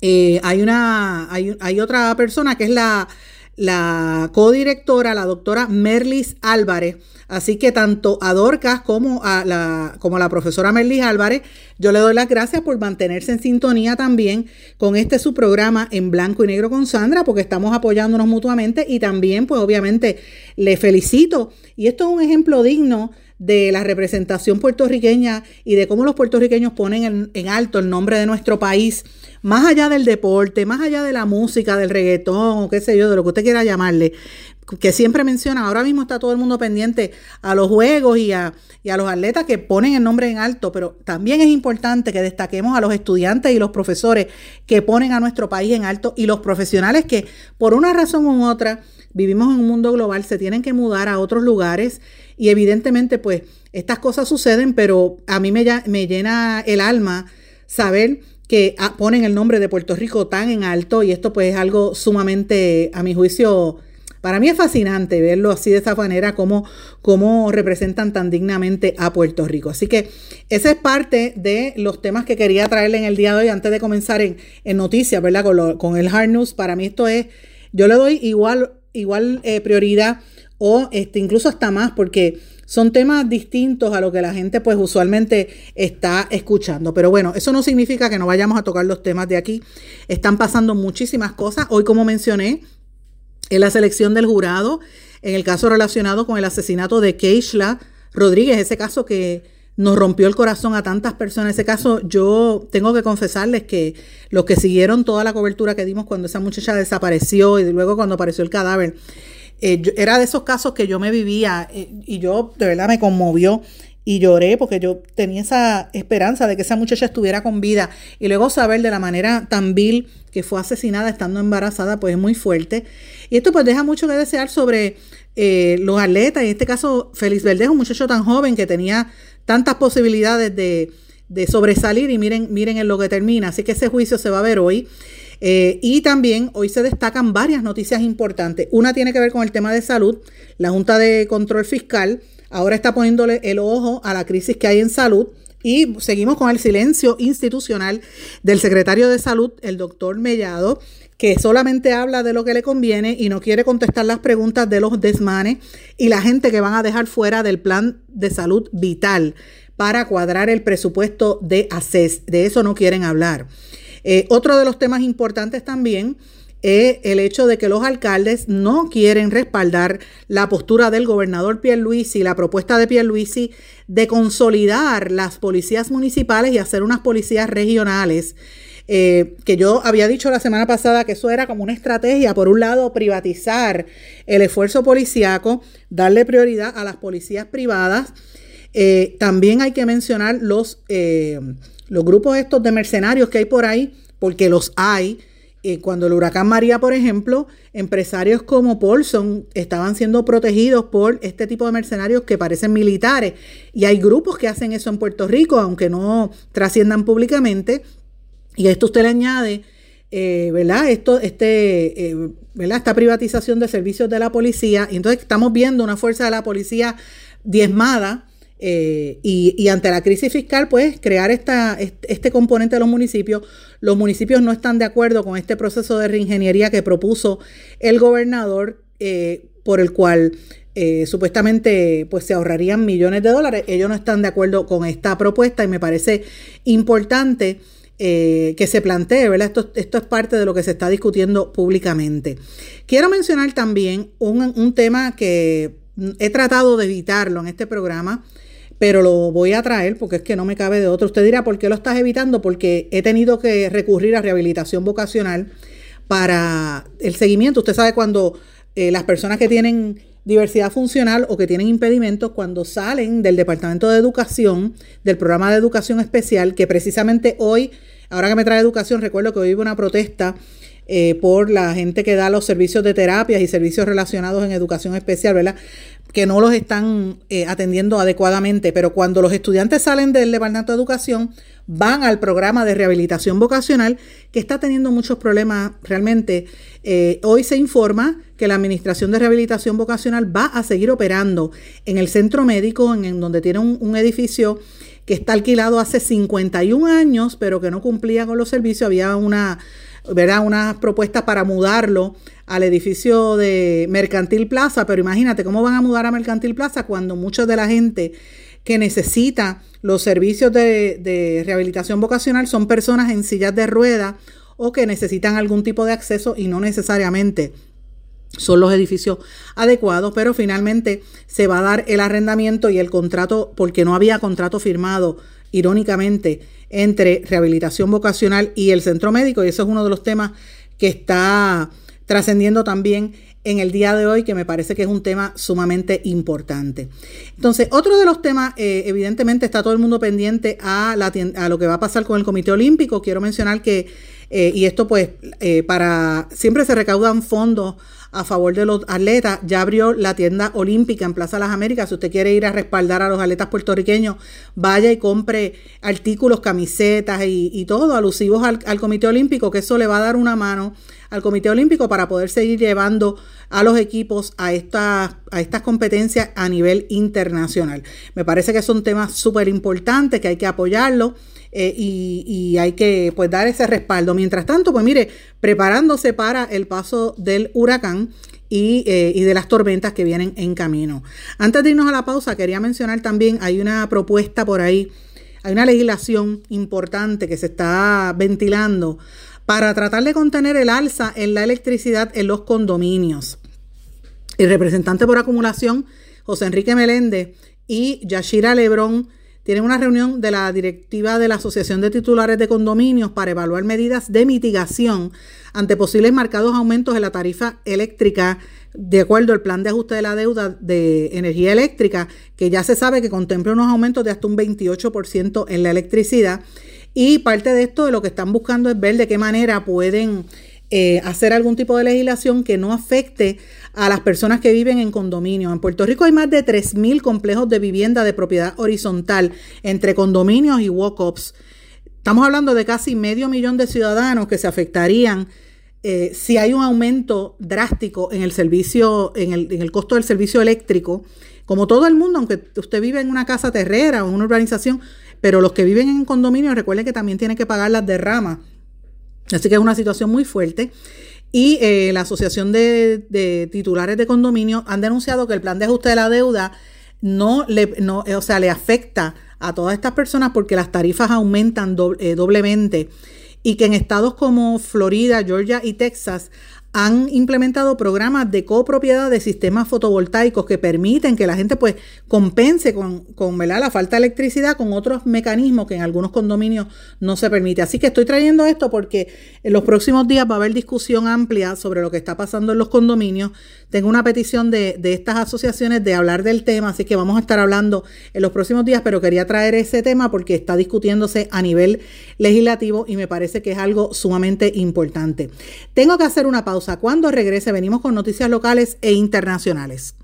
eh, hay, una, hay, hay, otra persona que es la, la codirectora, la doctora Merlis Álvarez. Así que tanto a Dorcas como a la, como la profesora Merlis Álvarez, yo le doy las gracias por mantenerse en sintonía también con este su programa en blanco y negro con Sandra, porque estamos apoyándonos mutuamente y también, pues obviamente, le felicito. Y esto es un ejemplo digno de la representación puertorriqueña y de cómo los puertorriqueños ponen en, alto el nombre de nuestro país, más allá del deporte, más allá de la música, del reggaetón o qué sé yo, de lo que usted quiera llamarle, que siempre menciona, ahora mismo está todo el mundo pendiente a los juegos y a, y a los atletas que ponen el nombre en alto, pero también es importante que destaquemos a los estudiantes y los profesores que ponen a nuestro país en alto y los profesionales que por una razón u otra vivimos en un mundo global, se tienen que mudar a otros lugares y evidentemente pues estas cosas suceden, pero a mí me, me llena el alma saber que ah, ponen el nombre de Puerto Rico tan en alto y esto pues es algo sumamente, a mi juicio, para mí es fascinante verlo así de esa manera, cómo, cómo representan tan dignamente a Puerto Rico. Así que esa es parte de los temas que quería traerle en el día de hoy antes de comenzar en, noticias, ¿verdad? Con, con el hard news, para mí esto es, yo le doy igual igual eh, prioridad o este, incluso hasta más porque son temas distintos a lo que la gente pues usualmente está escuchando. Pero bueno, eso no significa que no vayamos a tocar los temas de aquí. Están pasando muchísimas cosas. Hoy, como mencioné, en la selección del jurado, en el caso relacionado con el asesinato de Keishla Rodríguez, ese caso que nos rompió el corazón a tantas personas. En ese caso, yo tengo que confesarles que los que siguieron toda la cobertura que dimos cuando esa muchacha desapareció y luego cuando apareció el cadáver, eh, era de esos casos que yo me vivía eh, y yo de verdad me conmovió y lloré porque yo tenía esa esperanza de que esa muchacha estuviera con vida. Y luego saber de la manera tan vil que fue asesinada estando embarazada pues es muy fuerte. Y esto pues deja mucho que desear sobre eh, los atletas. En este caso Félix Verdejo un muchacho tan joven que tenía tantas posibilidades de, sobresalir y miren, miren en lo que termina. Así que ese juicio se va a ver hoy. Eh, y también hoy se destacan varias noticias importantes. Una tiene que ver con el tema de salud. La Junta de Control Fiscal ahora está poniéndole el ojo a la crisis que hay en salud. Y seguimos con el silencio institucional del secretario de salud, el doctor Mellado, que solamente habla de lo que le conviene y no quiere contestar las preguntas de los desmanes y la gente que van a dejar fuera del plan de salud vital para cuadrar el presupuesto de ACES. De eso no quieren hablar. Eh, otro de los temas importantes también es el hecho de que los alcaldes no quieren respaldar la postura del gobernador Pierluisi, la propuesta de Pierluisi de consolidar las policías municipales y hacer unas policías regionales eh, que yo había dicho la semana pasada que eso era como una estrategia, por un lado, privatizar el esfuerzo policiaco, darle prioridad a las policías privadas. Eh, también hay que mencionar los, eh, los grupos estos de mercenarios que hay por ahí, porque los hay. cuando el huracán María, por ejemplo, empresarios como Paulson estaban siendo protegidos por este tipo de mercenarios que parecen militares. Y hay grupos que hacen eso en Puerto Rico, aunque no trasciendan públicamente, y esto usted le añade, eh, ¿verdad? Esto, este, eh, ¿verdad? Esta privatización de servicios de la policía. Y entonces estamos viendo una fuerza de la policía diezmada. Eh, y, ante la crisis fiscal, pues crear esta, este componente de los municipios. Los municipios no están de acuerdo con este proceso de reingeniería que propuso el gobernador, por el cual supuestamente pues se ahorrarían millones de dólares. Ellos no están de acuerdo con esta propuesta y me parece importante eh, que se plantee, ¿verdad? Esto, esto, es parte de lo que se está discutiendo públicamente. Quiero mencionar también un, tema que he tratado de evitarlo en este programa, pero lo voy a traer porque es que no me cabe de otro. Usted dirá, ¿por qué lo estás evitando? Porque he tenido que recurrir a rehabilitación vocacional para el seguimiento. Usted sabe cuando eh, las personas que tienen diversidad funcional o que tienen impedimentos cuando salen del Departamento de Educación, del programa de educación especial, que precisamente hoy, ahora que me trae educación, recuerdo que hoy hubo una protesta eh, por la gente que da los servicios de terapias y servicios relacionados en educación especial, ¿verdad? que no los están eh, atendiendo adecuadamente, pero cuando los estudiantes salen del Departamento de Educación, van al programa de rehabilitación vocacional que está teniendo muchos problemas realmente. Eh, hoy se informa que la Administración de Rehabilitación Vocacional va a seguir operando en el centro médico, en, donde tiene un, edificio que está alquilado hace 51 años, pero que no cumplía con los servicios. Había una, ¿verdad? unas propuestas para mudarlo al edificio de Mercantil Plaza, pero imagínate cómo van a mudar a Mercantil Plaza cuando mucha de la gente que necesita los servicios de, rehabilitación vocacional son personas en sillas de rueda o que necesitan algún tipo de acceso y no necesariamente son los edificios adecuados, pero finalmente se va a dar el arrendamiento y el contrato, porque no había contrato firmado, irónicamente, entre rehabilitación vocacional y el centro médico, y eso es uno de los temas que está trascendiendo también en el día de hoy, que me parece que es un tema sumamente importante. Entonces, otro de los temas, eh, evidentemente está todo el mundo pendiente a, la, a lo que va a pasar con el Comité Olímpico. Quiero mencionar que, eh, y esto pues, eh, para, siempre se recaudan fondos a favor de los atletas. Ya abrió la tienda olímpica en Plaza Las Américas. Si usted quiere ir a respaldar a los atletas puertorriqueños, vaya y compre artículos, camisetas y, todo alusivos al, al Comité Olímpico, que eso le va a dar una mano al Comité Olímpico para poder seguir llevando a los equipos a, estas a estas competencias a nivel internacional. Me parece que son temas súper importantes que hay que apoyarlo. Eh, y, hay que pues dar ese respaldo. Mientras tanto, pues mire, preparándose para el paso del huracán y, eh, y, de las tormentas que vienen en camino. Antes de irnos a la pausa, quería mencionar también, hay una propuesta por ahí, hay una legislación importante que se está ventilando para tratar de contener el alza en la electricidad en los condominios. El representante por acumulación, José Enrique Meléndez, y Yashira Lebrón tienen una reunión de la directiva de la Asociación de Titulares de Condominios para evaluar medidas de mitigación ante posibles marcados aumentos en la tarifa eléctrica de acuerdo al plan de ajuste de la deuda de energía eléctrica, que ya se sabe que contempla unos aumentos de hasta un 28% en la electricidad. Y parte de esto de lo que están buscando es ver de qué manera pueden eh, hacer algún tipo de legislación que no afecte a las personas que viven en condominios. En Puerto Rico hay más de 3.000 complejos de vivienda de propiedad horizontal entre condominios y walk-ups. Estamos hablando de casi medio millón de ciudadanos que se afectarían eh, si hay un aumento drástico en el servicio, en el, en el costo del servicio eléctrico. Como todo el mundo, aunque usted vive en una casa terrera o en una urbanización, pero los que viven en condominio, recuerden que también tienen que pagar las derramas. Así que es una situación muy fuerte. Y eh, la Asociación de, Titulares de Condominio han denunciado que el plan de ajuste de la deuda no le, no, o sea, le afecta a todas estas personas porque las tarifas aumentan eh, doblemente y que en estados como Florida, Georgia y Texas han implementado programas de copropiedad de sistemas fotovoltaicos que permiten que la gente pues compense con, con la falta de electricidad con otros mecanismos que en algunos condominios no se permite. Así que estoy trayendo esto porque en los próximos días va a haber discusión amplia sobre lo que está pasando en los condominios. Tengo una petición de, de estas asociaciones de hablar del tema, así que vamos a estar hablando en los próximos días, pero quería traer ese tema porque está discutiéndose a nivel legislativo y me parece que es algo sumamente importante. Tengo que hacer una pausa cuando regrese venimos con noticias locales e internacionales.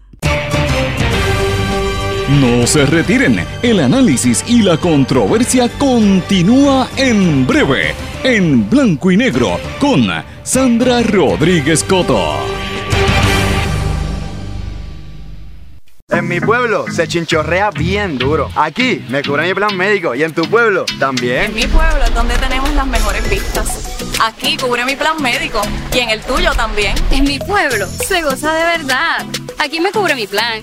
No se retiren, el análisis y la controversia continúa en breve, en blanco y negro, con Sandra Rodríguez Coto. En mi pueblo se chinchorrea bien duro. Aquí me cubre mi plan médico y en tu pueblo también. En mi pueblo es donde tenemos las mejores vistas. Aquí cubre mi plan médico y en el tuyo también. En mi pueblo se goza de verdad. Aquí me cubre mi plan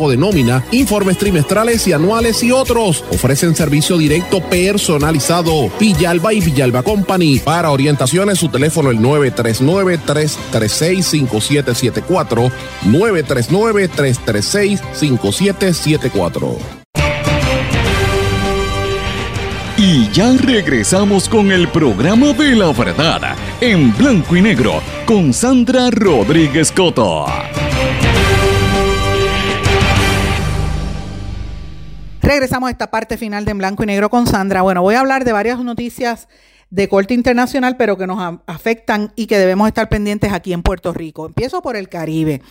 de nómina, informes trimestrales y anuales y otros. Ofrecen servicio directo personalizado. Villalba y Villalba Company. Para orientaciones, su teléfono el 939-336-5774. 939-336-5774. Y ya regresamos con el programa de la verdad en blanco y negro con Sandra Rodríguez Coto. Regresamos a esta parte final de En Blanco y Negro con Sandra. Bueno, voy a hablar de varias noticias de corte internacional, pero que nos afectan y que debemos estar pendientes aquí en Puerto Rico. Empiezo por el Caribe.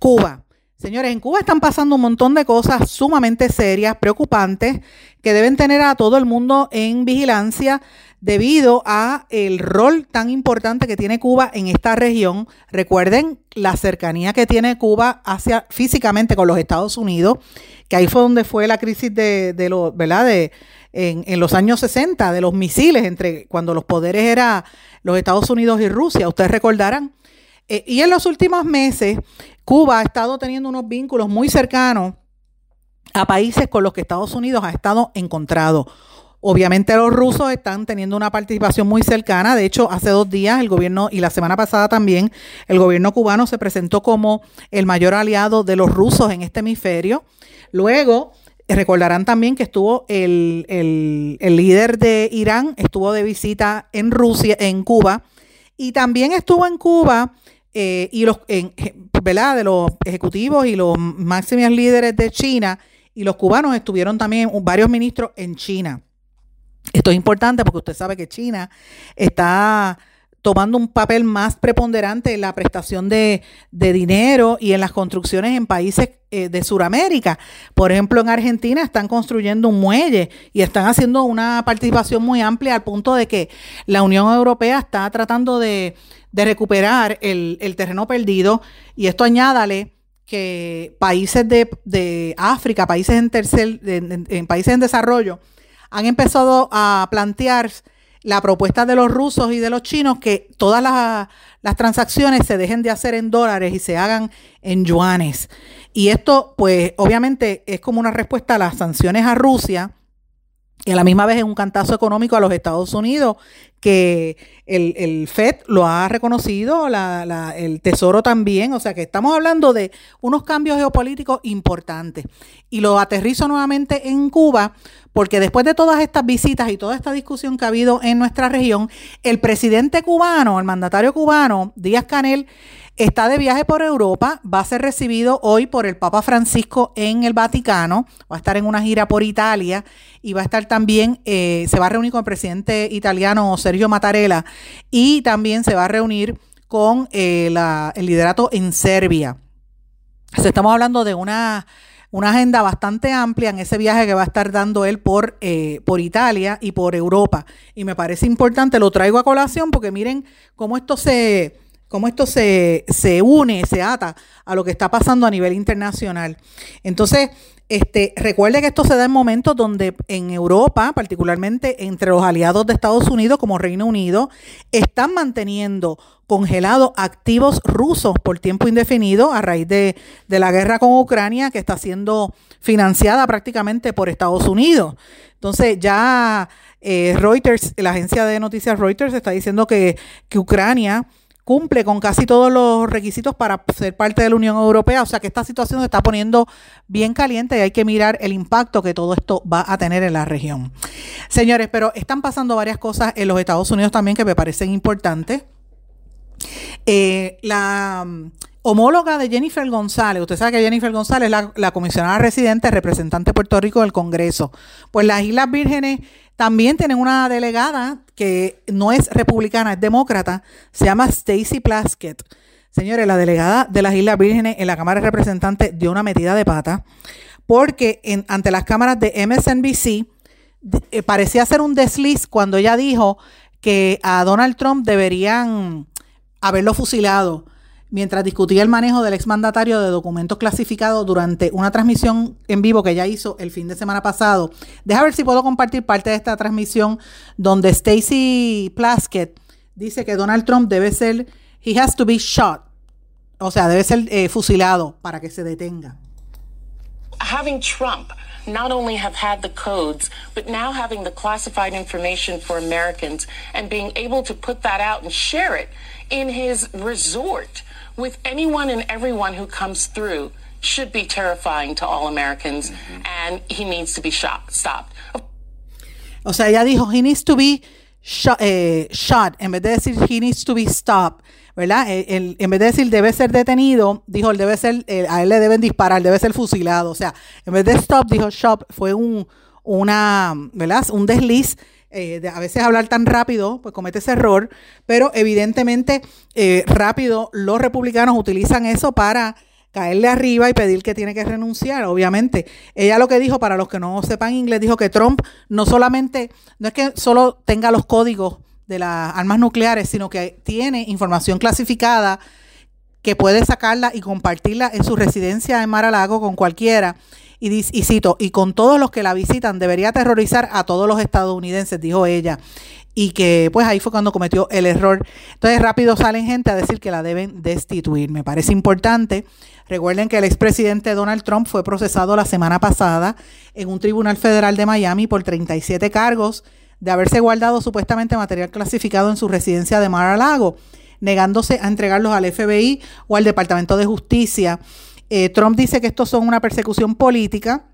Cuba. Señores, en Cuba están pasando un montón de cosas sumamente serias, preocupantes, que deben tener a todo el mundo en vigilancia debido a el rol tan importante que tiene Cuba en esta región. Recuerden la cercanía que tiene Cuba hacia físicamente con los Estados Unidos, que ahí fue donde fue la crisis de, los, ¿verdad? De, en, en, los años 60 de los misiles entre cuando los poderes eran los Estados Unidos y Rusia, ustedes recordarán. Eh, y en los últimos meses Cuba ha estado teniendo unos vínculos muy cercanos a países con los que Estados Unidos ha estado encontrado. Obviamente los rusos están teniendo una participación muy cercana. De hecho, hace dos días el gobierno y la semana pasada también el gobierno cubano se presentó como el mayor aliado de los rusos en este hemisferio. Luego, recordarán también que estuvo el, el, líder de Irán, estuvo de visita en Rusia, en Cuba, y también estuvo en Cuba eh, y los, en, De los ejecutivos y los máximos líderes de China y los cubanos estuvieron también varios ministros en China. Esto es importante porque usted sabe que China está tomando un papel más preponderante en la prestación de, dinero y en las construcciones en países eh, de Sudamérica. Por ejemplo, en Argentina están construyendo un muelle y están haciendo una participación muy amplia al punto de que la Unión Europea está tratando de, recuperar el, terreno perdido. Y esto añádale que países de, África, países en, tercer, países en desarrollo, han empezado a plantear la propuesta de los rusos y de los chinos que todas las, las, transacciones se dejen de hacer en dólares y se hagan en yuanes. Y esto, pues, obviamente es como una respuesta a las sanciones a Rusia y a la misma vez es un cantazo económico a los Estados Unidos, que el, FED lo ha reconocido, el Tesoro también, o sea que estamos hablando de unos cambios geopolíticos importantes. Y lo aterrizo nuevamente en Cuba, porque después de todas estas visitas y toda esta discusión que ha habido en nuestra región, el presidente cubano, el mandatario cubano, Díaz Canel, Está de viaje por Europa, va a ser recibido hoy por el Papa Francisco en el Vaticano, va a estar en una gira por Italia y va a estar también, eh, se va a reunir con el presidente italiano Sergio Mattarella y también se va a reunir con eh, el liderato en Serbia. estamos hablando de una, agenda bastante amplia en ese viaje que va a estar dando él por, eh, por Italia y por Europa. Y me parece importante, lo traigo a colación porque miren cómo esto se cómo esto se, se, une, se ata a lo que está pasando a nivel internacional. Entonces, este, recuerde que esto se da en momentos donde en Europa, particularmente entre los aliados de Estados Unidos como Reino Unido, están manteniendo congelados activos rusos por tiempo indefinido a raíz de, de la guerra con Ucrania que está siendo financiada prácticamente por Estados Unidos. Entonces ya eh, Reuters, la agencia de noticias Reuters está diciendo que, que Ucrania cumple con casi todos los requisitos para ser parte de la Unión Europea. O sea que esta situación se está poniendo bien caliente y hay que mirar el impacto que todo esto va a tener en la región. Señores, pero están pasando varias cosas en los Estados Unidos también que me parecen importantes. Eh, la homóloga de Jennifer González, usted sabe que Jennifer González es la, comisionada residente, representante de Puerto Rico del Congreso. Pues las Islas Vírgenes también tienen una delegada que no es republicana, es demócrata, se llama Stacy Plaskett. Señores, la delegada de las Islas Vírgenes en la Cámara de Representantes dio una metida de pata porque ante las cámaras de MSNBC eh, parecía ser un desliz cuando ella dijo que a Donald Trump deberían haberlo fusilado mientras discutía el manejo del exmandatario de documentos clasificados durante una transmisión en vivo que ella hizo el fin de semana pasado. Deja ver si puedo compartir parte de esta transmisión donde Stacy Plaskett dice que Donald Trump debe ser, he has to be shot, o sea, debe ser eh, fusilado para que se detenga. Having Trump not only have had the codes, but now having the classified information for Americans and being able to put that out and share it in his resort with anyone and everyone who comes through should be terrifying to all Americans, and he needs to be shot, stopped. O sea, ella dijo, he needs to be shot, eh, shot, en vez de decir he needs to be stopped, ¿verdad? El, el, en vez de decir debe ser detenido, dijo, él debe ser, el, a él le deben disparar, debe ser fusilado. O sea, en vez de stop, dijo shot, fue un, una, ¿verdad? Un desliz. Eh, de a veces hablar tan rápido, pues comete ese error, pero evidentemente eh, rápido los republicanos utilizan eso para caerle arriba y pedir que tiene que renunciar, obviamente. Ella lo que dijo, para los que no sepan inglés, dijo que Trump no solamente, no es que solo tenga los códigos de las armas nucleares, sino que tiene información clasificada que puede sacarla y compartirla en su residencia en Mar-a-Lago con cualquiera. Y, y cito, y con todos los que la visitan debería aterrorizar a todos los estadounidenses, dijo ella y que pues ahí fue cuando cometió el error. Entonces rápido salen gente a decir que la deben destituir. Me parece importante. Recuerden que el expresidente Donald Trump fue procesado la semana pasada en un tribunal federal de Miami por 37 cargos de haberse guardado supuestamente material clasificado en su residencia de Mar-a-Lago, negándose a entregarlos al FBI o al Departamento de Justicia. Eh, Trump dice que estos son una persecución política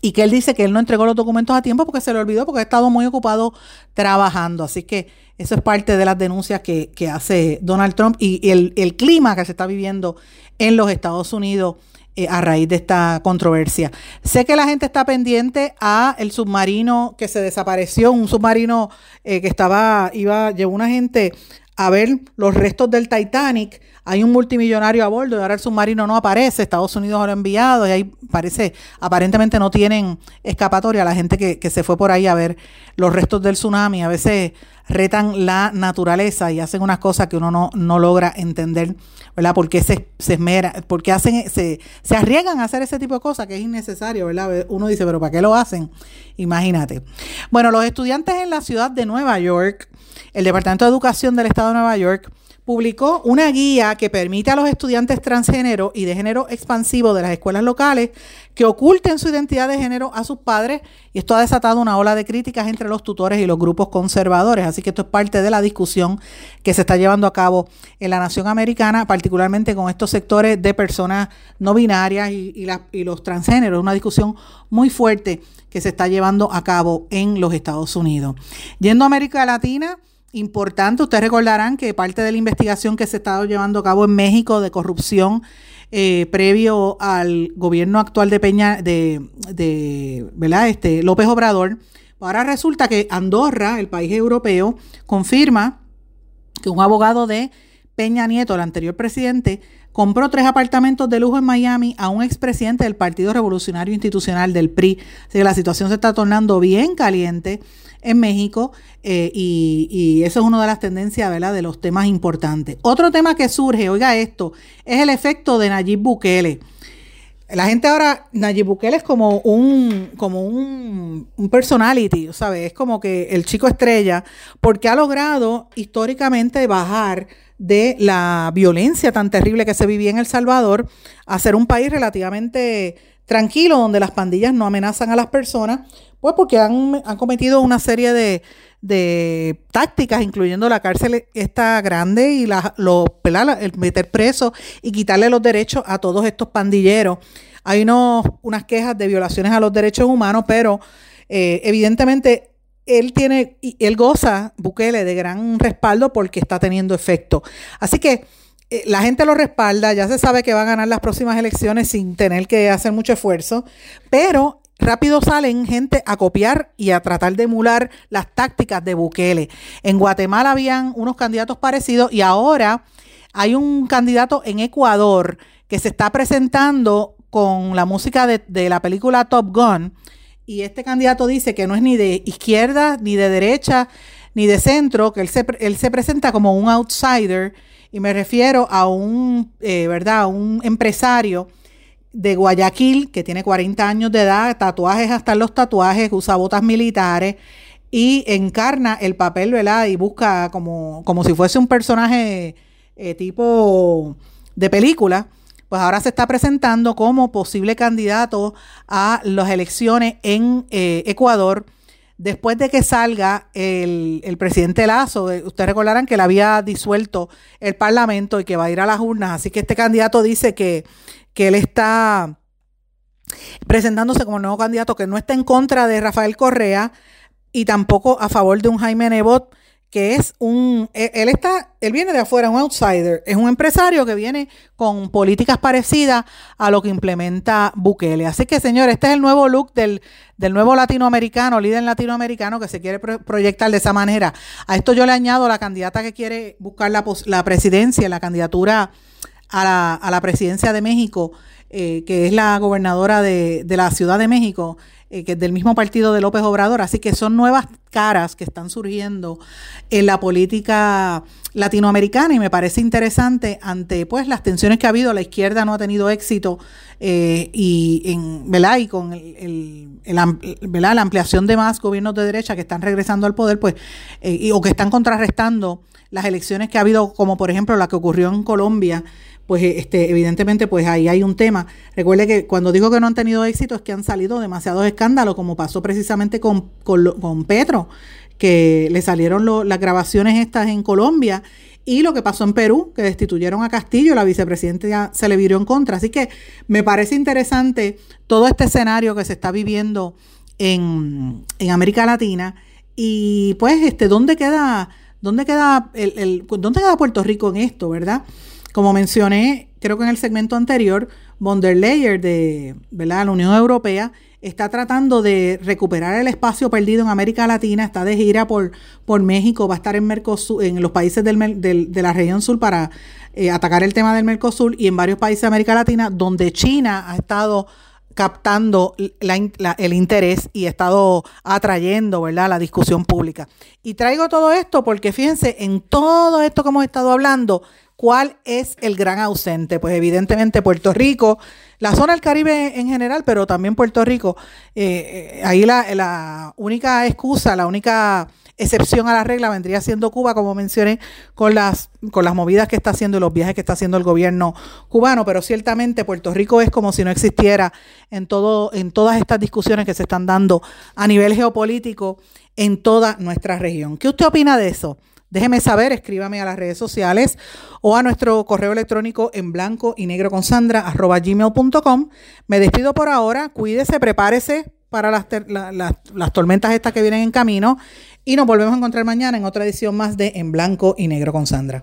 y que él dice que él no entregó los documentos a tiempo porque se le olvidó porque ha estado muy ocupado trabajando. Así que eso es parte de las denuncias que, hace Donald Trump y el, el, clima que se está viviendo en los Estados Unidos eh, a raíz de esta controversia. Sé que la gente está pendiente a el submarino que se desapareció, un submarino eh, que estaba, iba, llevó una gente a ver los restos del Titanic. Hay un multimillonario a bordo y ahora el submarino no aparece. Estados Unidos lo ha enviado y ahí parece, aparentemente no tienen escapatoria. La gente que, que se fue por ahí a ver los restos del tsunami a veces retan la naturaleza y hacen unas cosas que uno no, no logra entender, ¿verdad? Porque se, se esmera, porque hacen, se, se arriesgan a hacer ese tipo de cosas que es innecesario, ¿verdad? Uno dice, pero ¿para qué lo hacen? Imagínate. Bueno, los estudiantes en la ciudad de Nueva York el Departamento de Educación del Estado de Nueva York publicó una guía que permite a los estudiantes transgénero y de género expansivo de las escuelas locales que oculten su identidad de género a sus padres y esto ha desatado una ola de críticas entre los tutores y los grupos conservadores. Así que esto es parte de la discusión que se está llevando a cabo en la nación americana, particularmente con estos sectores de personas no binarias y, los transgéneros. Una discusión muy fuerte que se está llevando a cabo en los Estados Unidos. Yendo a América Latina, importante. Ustedes recordarán que parte de la investigación que se estado llevando a cabo en México de corrupción eh, previo al gobierno actual de Peña, de, de ¿verdad? Este, López Obrador, ahora resulta que Andorra, el país europeo, confirma que un abogado de Peña Nieto, el anterior presidente, compró tres apartamentos de lujo en Miami a un expresidente del Partido Revolucionario Institucional del PRI. Así que la situación se está tornando bien caliente en México eh, y, eso es una de las tendencias, ¿verdad?, de los temas importantes. Otro tema que surge, oiga esto, es el efecto de Nayib Bukele. La gente ahora, Nayib Bukele es como un, como un, un personality, ¿sabes? Es como que el chico estrella, porque ha logrado históricamente bajar de la violencia tan terrible que se vivía en El Salvador a ser un país relativamente tranquilo, donde las pandillas no amenazan a las personas, pues porque han, cometido una serie de, de, tácticas, incluyendo la cárcel esta grande y la, lo, el meter preso y quitarle los derechos a todos estos pandilleros. Hay unos, unas quejas de violaciones a los derechos humanos, pero eh, evidentemente él tiene, él goza, Bukele, de gran respaldo porque está teniendo efecto. Así que la gente lo respalda, ya se sabe que va a ganar las próximas elecciones sin tener que hacer mucho esfuerzo, pero rápido salen gente a copiar y a tratar de emular las tácticas de Bukele. En Guatemala habían unos candidatos parecidos y ahora hay un candidato en Ecuador que se está presentando con la música de, la película Top Gun y este candidato dice que no es ni de izquierda, ni de derecha, ni de centro, que él se, él se presenta como un outsider y me refiero a un, eh, ¿verdad? A un empresario de Guayaquil, que tiene 40 años de edad, tatuajes hasta los tatuajes, usa botas militares y encarna el papel, ¿verdad? Y busca como, como si fuese un personaje eh, tipo de película pues ahora se está presentando como posible candidato a las elecciones en eh, Ecuador después de que salga el, el, presidente Lazo, eh, ustedes recordarán que él había disuelto el Parlamento y que va a ir a las urnas, así que este candidato dice que, que él está presentándose como nuevo candidato que no está en contra de Rafael Correa y tampoco a favor de un Jaime Nebot que es un, e, él está, él viene de afuera, un outsider, es un empresario que viene con políticas parecidas a lo que implementa Bukele. Así que, señor, este es el nuevo look del, del nuevo latinoamericano, líder latinoamericano que se quiere proyectar de esa manera. A esto yo le añado la candidata que quiere buscar la, la presidencia, la candidatura a la, a la presidencia de México, eh, que es la gobernadora de, de la Ciudad de México, eh, que es del mismo partido de López Obrador. Así que son nuevas caras que están surgiendo en la política latinoamericana y me parece interesante ante pues las tensiones que ha habido. La izquierda no ha tenido éxito eh, y, en, y con el, la ampliación de más gobiernos de derecha que están regresando al poder pues eh, o que están contrarrestando las elecciones que ha habido, como por ejemplo la que ocurrió en Colombia pues este, evidentemente pues ahí hay un tema. Recuerde que cuando digo que no han tenido éxito es que han salido demasiados escándalos, como pasó precisamente con, con, Petro, que le salieron las grabaciones estas en Colombia y lo que pasó en Perú, que destituyeron a Castillo, la vicepresidenta se le viró en contra. Así que me parece interesante todo este escenario que se está viviendo en, en América Latina y pues este, ¿dónde queda, dónde queda el, el, dónde queda Puerto Rico en esto, verdad? Como mencioné, creo que en el segmento anterior, von der Leyen de ¿verdad? la Unión Europea está tratando de recuperar el espacio perdido en América Latina, está de gira por, por México, va a estar en Mercosur, en los países de la región sur para eh, atacar el tema del Mercosur y en varios países de América Latina donde China ha estado captando el interés y ha estado atrayendo ¿verdad? la discusión pública. Y traigo todo esto porque fíjense, en todo esto que hemos estado hablando, ¿Cuál es el gran ausente? Pues evidentemente Puerto Rico, la zona del Caribe en general, pero también Puerto Rico. Eh, eh, ahí la, única excusa, la única excepción a la regla vendría siendo Cuba, como mencioné, con las, con las movidas que está haciendo y los viajes que está haciendo el gobierno cubano, pero ciertamente Puerto Rico es como si no existiera en, todo, en todas estas discusiones que se están dando a nivel geopolítico en toda nuestra región. ¿Qué usted opina de eso? Déjeme saber, escríbame a las redes sociales o a nuestro correo electrónico en blanco y negro con Sandra arroba gmail.com. Me despido por ahora, cuídese, prepárese para las, las tormentas estas que vienen en camino y nos volvemos a encontrar mañana en otra edición más de En blanco y negro con Sandra.